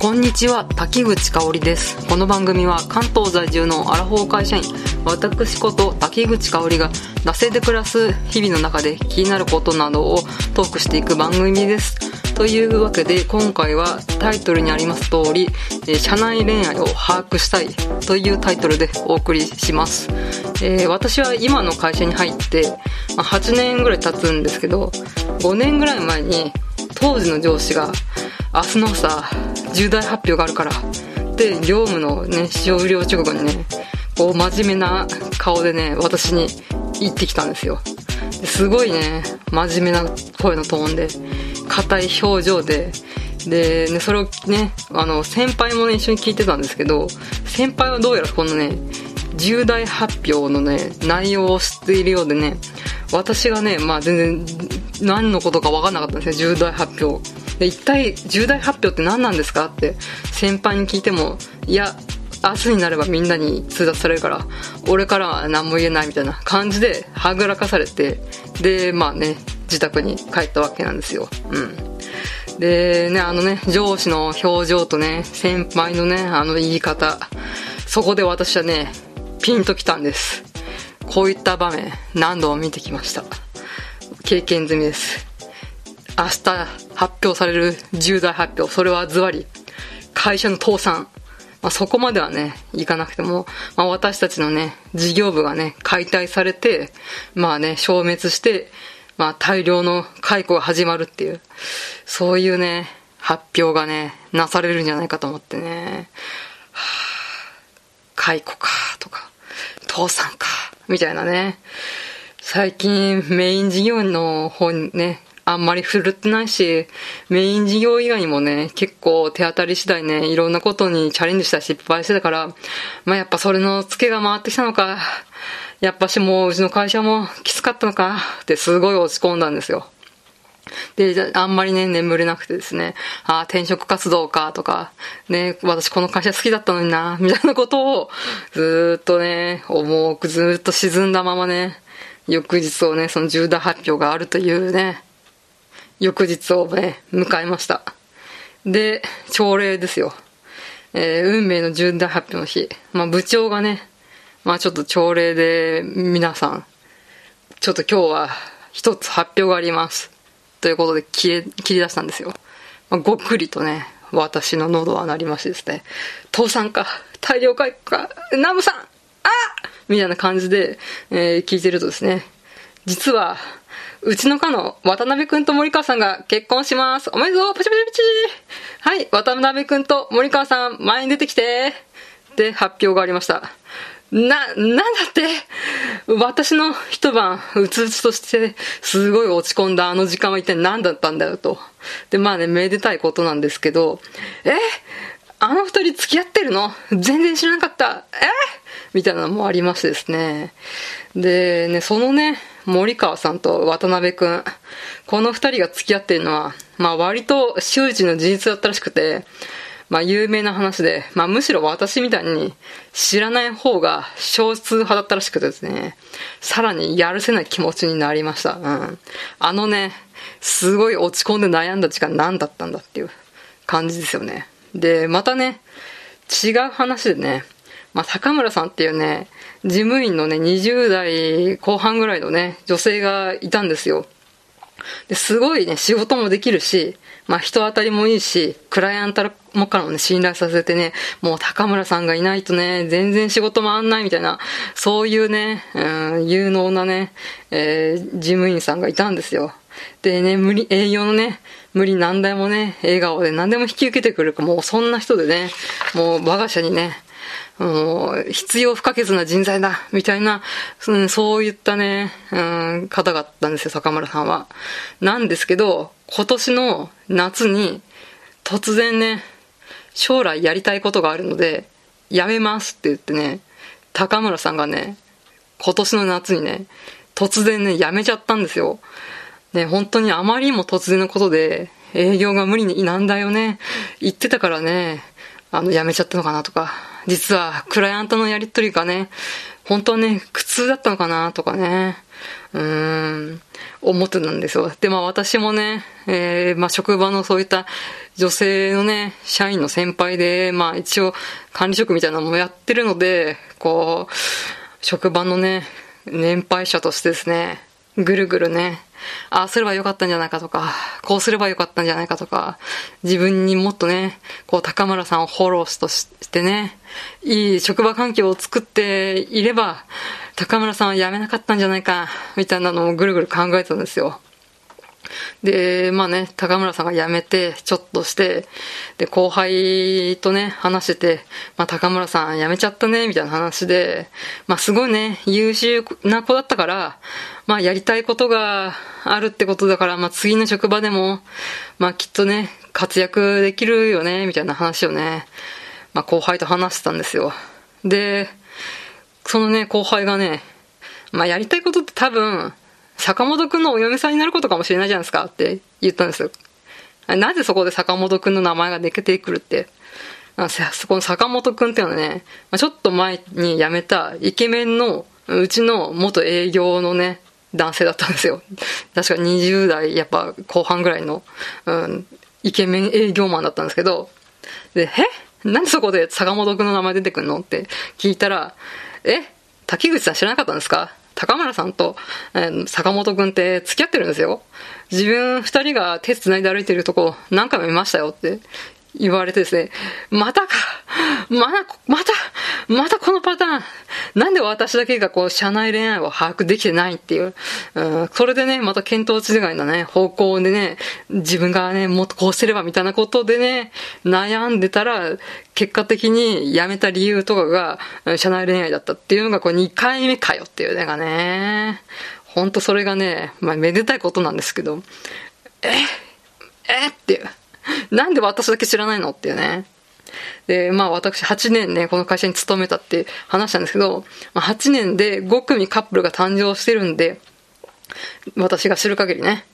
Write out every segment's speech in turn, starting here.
こんにちは滝口香織です。この番組は関東在住のアラフォー会社員私こと滝口香織が惰性で暮らす日々の中で気になることなどをトークしていく番組です。というわけで今回はタイトルにあります通りえ社内恋愛を把握したいというタイトルでお送りします、えー私は今の会社に入ってま8年ぐらい経つんですけど5年ぐらい前に当時の上司が明日の朝重大発表があるから。で業務のね終了直後にねこう真面目な顔でね私に言ってきたんですよ。すごいね真面目な声のトーンで硬い表情でで、ね、それをねあの先輩もね一緒に聞いてたんですけど先輩はどうやらこのね重大発表のね内容を知っているようでね私がねまあ全然何のことか分かんなかったんですよ重大発表。で一体重大発表って何なんですか？って先輩に聞いてもいや明日になればみんなに通達されるから俺からは何も言えないみたいな感じではぐらかされてでまあね自宅に帰ったわけなんですよ。うん。でねあのね上司の表情とね先輩のねあの言い方そこで私はねピンときたんです。こういった場面何度も見てきました。経験済みです。明日発表される重大発表それはズバリ会社の倒産まあ、そこまではね、いかなくても、まあ、私たちのね、事業部がね、解体されて、まあね、消滅して、まあ、大量の解雇が始まるっていう、そういうね、発表がね、なされるんじゃないかと思ってね、はあ解雇か、とか、倒産か、みたいなね。最近メイン事業の方にね、あんまり振るってないし、メイン事業以外にもね、結構手当たり次第ね、いろんなことにチャレンジしたり失敗してたから、まあやっぱそれのツケが回ってきたのか、やっぱしもううちの会社もきつかったのか、ってすごい落ち込んだんですよ。で、ああんまりね、眠れなくてですね、ああ、転職活動か、とか、ね、私この会社好きだったのにな、みたいなことを、ずーっとね、重くずーっと沈んだままね、翌日をね、その重大発表があるというね、翌日をね、迎えました。で、朝礼ですよ。えー運命の重大発表の日。まあ部長がね、まあちょっと朝礼で皆さん、ちょっと今日は一つ発表があります。ということで切切り出したんですよ。まあ、ごっくりとね、私の喉は鳴りましてですね、倒産か、大量解雇か、ナムさんあみたいな感じで、えー聞いてるとですね、実は、うちの課の渡辺くんと森川さんが結婚します。おめでとうパチパチパチはい、渡辺くんと森川さん、前に出てきてで、発表がありました。な、なんだって私の一晩、うつうつとして、すごい落ち込んだあの時間は一体何だったんだよと。で、まあね、めでたいことなんですけど、え？あの二人付き合ってるの？全然知らなかった。え？みたいなのもありましてですね。で、ね、そのね、森川さんと渡辺くん、この二人が付き合っているのは、まあ割と周知の事実だったらしくて、まあ有名な話で、まあむしろ私みたいに知らない方が少数派だったらしくてですね、さらにやるせない気持ちになりました。うん。あのね、すごい落ち込んで悩んだ時間何だったんだっていう感じですよね。で、またね、違う話でね、まあ、高村さんっていうね、事務員のね、20代後半ぐらいのね、女性がいたんですよ。ですごいね、仕事もできるし、まあ人当たりもいいし、クライアントもからもね、信頼させてね、もう高村さんがいないとね、全然仕事回んないみたいな、そういうね、うん、有能なね、えー事務員さんがいたんですよ。でね、無理、営業のね、無理難題もね、笑顔で何でも引き受けてくれる、もうそんな人でね、もう我が社にね、もう必要不可欠な人材だ、みたいな、うんそういったね、うん、方があったんですよ、坂村さんは。なんですけど、今年の夏に、突然ね、将来やりたいことがあるので、やめますって言ってね、高村さんがね、今年の夏にね、突然ね、辞めちゃったんですよ。ね、本当にあまりにも突然のことで、営業が無理になんだよね、言ってたからね、あの、辞めちゃったのかなとか、実は、クライアントのやりとりがね、本当はね、苦痛だったのかなとかね、うーん、思ってたんですよ。で、まあ私もね、えー、まあ職場のそういった女性のね、社員の先輩で、まあ一応管理職みたいなのもやってるので、こう、職場のね、年配者としてですね、ぐるぐるね、ああすればよかったんじゃないかとか、こうすればよかったんじゃないかとか、自分にもっとね、こう高村さんをフォローとしてね、いい職場環境を作っていれば、高村さんは辞めなかったんじゃないか、みたいなのをぐるぐる考えたんですよ。で、まあね、高村さんが辞めて、ちょっとして、で、後輩とね、話してて、まあ高村さん辞めちゃったね、みたいな話で、まあすごいね、優秀な子だったから、まあやりたいことがあるってことだから、まあ次の職場でも、まあきっとね、活躍できるよね、みたいな話をね、まあ後輩と話してたんですよ。で、そのね、後輩がね、まあやりたいことって多分、坂本くんのお嫁さんになることかもしれないじゃないですかって言ったんですよ。なぜそこで坂本くんの名前が出てくるって？あそこの坂本くんっていうのはね、ちょっと前に辞めたイケメンのうちの元営業のね、男性だったんですよ。確か20代、やっぱ後半ぐらいの、うん、イケメン営業マンだったんですけど、で、え？なんでそこで坂本くんの名前出てくんの？って聞いたら、え？滝口さん知らなかったんですか？高村さんと、えー、坂本くんって付き合ってるんですよ。自分二人が手繋いで歩いてるとこ何回も見ましたよって言われてですね、またかまだ、また、またこのパターンなんで私だけがこう、社内恋愛を把握できてないっていう。うん、それでね、また見当違いなね、方向でね、自分がね、もっとこうすればみたいなことでね、悩んでたら、結果的に辞めた理由とかが、社内恋愛だったっていうのがこう2回目かよっていうのがね、ほんとそれがね、まあめでたいことなんですけど、ええっていう。なんで私だけ知らないのっていうね。で、まあ私8年ね、この会社に勤めたって話したんですけど、まあ、8年で5組カップルが誕生してるんで、私が知る限りね、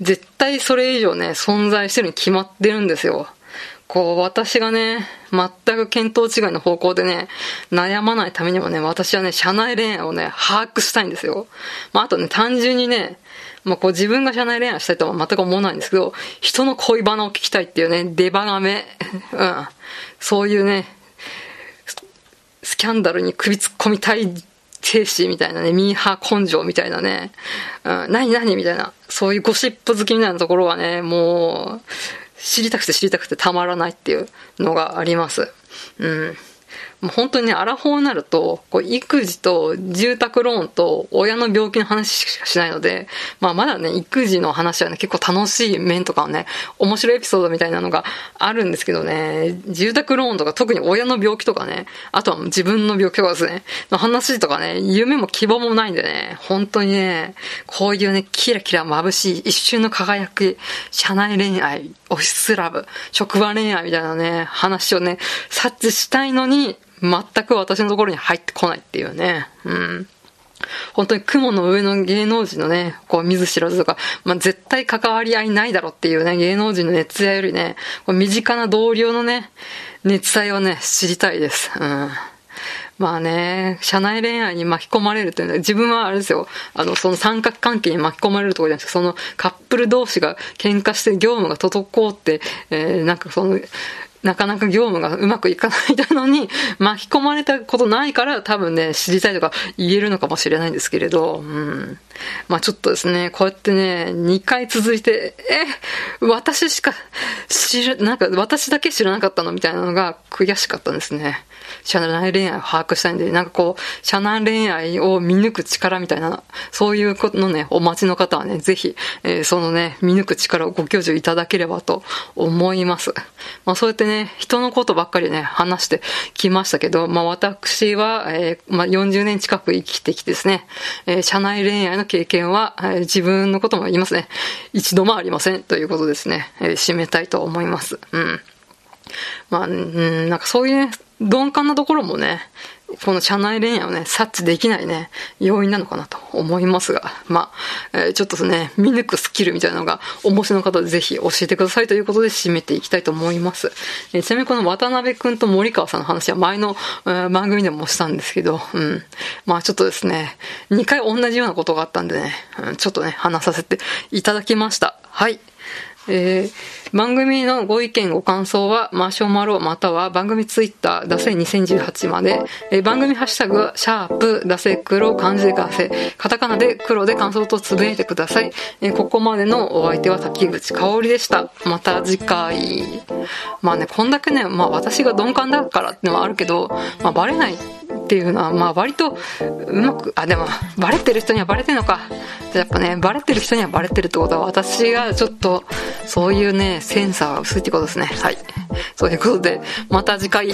絶対それ以上ね、存在してるに決まってるんですよ。こう、私がね、全く見当違いの方向でね、悩まないためにもね、私はね、社内恋愛をね、把握したいんですよ。まあ、あとね、単純にね、まあ、こう自分が社内恋愛したいとは全く思わないんですけど、人の恋バナを聞きたいっていうね、出バがめ、うん。そういうね、スキャンダルに首突っ込みたい精神みたいなね、ミーハー根性みたいなね、うん、何何みたいな、そういうゴシップ好きみたいなところはね、もう、知りたくて知りたくてたまらないっていうのがあります。うん。もう本当にね、アラフォーになると、こう、育児と住宅ローンと親の病気の話しかしないので、まあまだね、育児の話はね、結構楽しい面とかね、面白いエピソードみたいなのがあるんですけどね、住宅ローンとか特に親の病気とかね、あとは自分の病気とかですね、の話とかね、夢も希望もないんでね、本当にね、こういうね、キラキラ眩しい一瞬の輝き、社内恋愛、オフィスラブ、職場恋愛みたいなね、話をね、察知したいのに、全く私のところに入ってこないっていうね。うん。本当に雲の上の芸能人のね、こう見ず知らずとか、まあ、絶対関わり合いないだろっていうね、芸能人の熱愛よりね、こう身近な同僚のね、熱愛をね、知りたいです。うん。まあね、社内恋愛に巻き込まれるっていうのは、自分はあれですよ、あの、その三角関係に巻き込まれるところじゃなくて、そのカップル同士が喧嘩して業務が滞って、えー、なんかその、なかなか業務がうまくいかないのに 巻き込まれたことないから多分ね、知りたいとか言えるのかもしれないんですけれど、うん。まあちょっとですね、こうやってね、2回続いて、え、私しか知る、なんか私だけ知らなかったのみたいなのが悔しかったんですね。社内恋愛を把握したいんで、なんかこう、社内恋愛を見抜く力みたいな、そういうことのね、お待ちの方はね、ぜひ、えー、そのね、見抜く力をご教授いただければと思います。まあそうやってね、人のことばっかりね、話してきましたけど、まあ私は、えー、まあ40年近く生きてきてですね、えー、社内恋愛の経験は、えー、自分のことも言いますね、一度もありませんということですね、えー、締めたいと思います。うん。まあ、うん、なんかそういうね、鈍感なところもね、この社内恋愛をね、察知できないね、要因なのかなと思いますが、まあ、えー、ちょっとね、見抜くスキルみたいなのが、お持ちの方でぜひ教えてくださいということで締めていきたいと思います。えー、ちなみにこの渡辺くんと森川さんの話は前の、えー、番組でもしたんですけど、うん。まあちょっとですね、2回同じようなことがあったんでね、うん、ちょっとね、話させていただきました。はい。えー、番組のご意見ご感想はマシュマロまたは番組ツイッターダセ2018まで、えー、番組ハッシュタグはシャープダセ黒漢字でガセ。カタカナで黒で感想とつぶやいてください、えー、ここまでのお相手は滝口香織でした。また次回。まあねこんだけねまあ私が鈍感だからってのはあるけどまあバレないっていうのは、まあ割とうまく、あ、でも、バレてる人にはバレてるのか。やっぱね、バレてる人にはバレてるってことは、私がちょっと、そういうね、センサーが薄いってことですね。はい。そういうことで、また次回。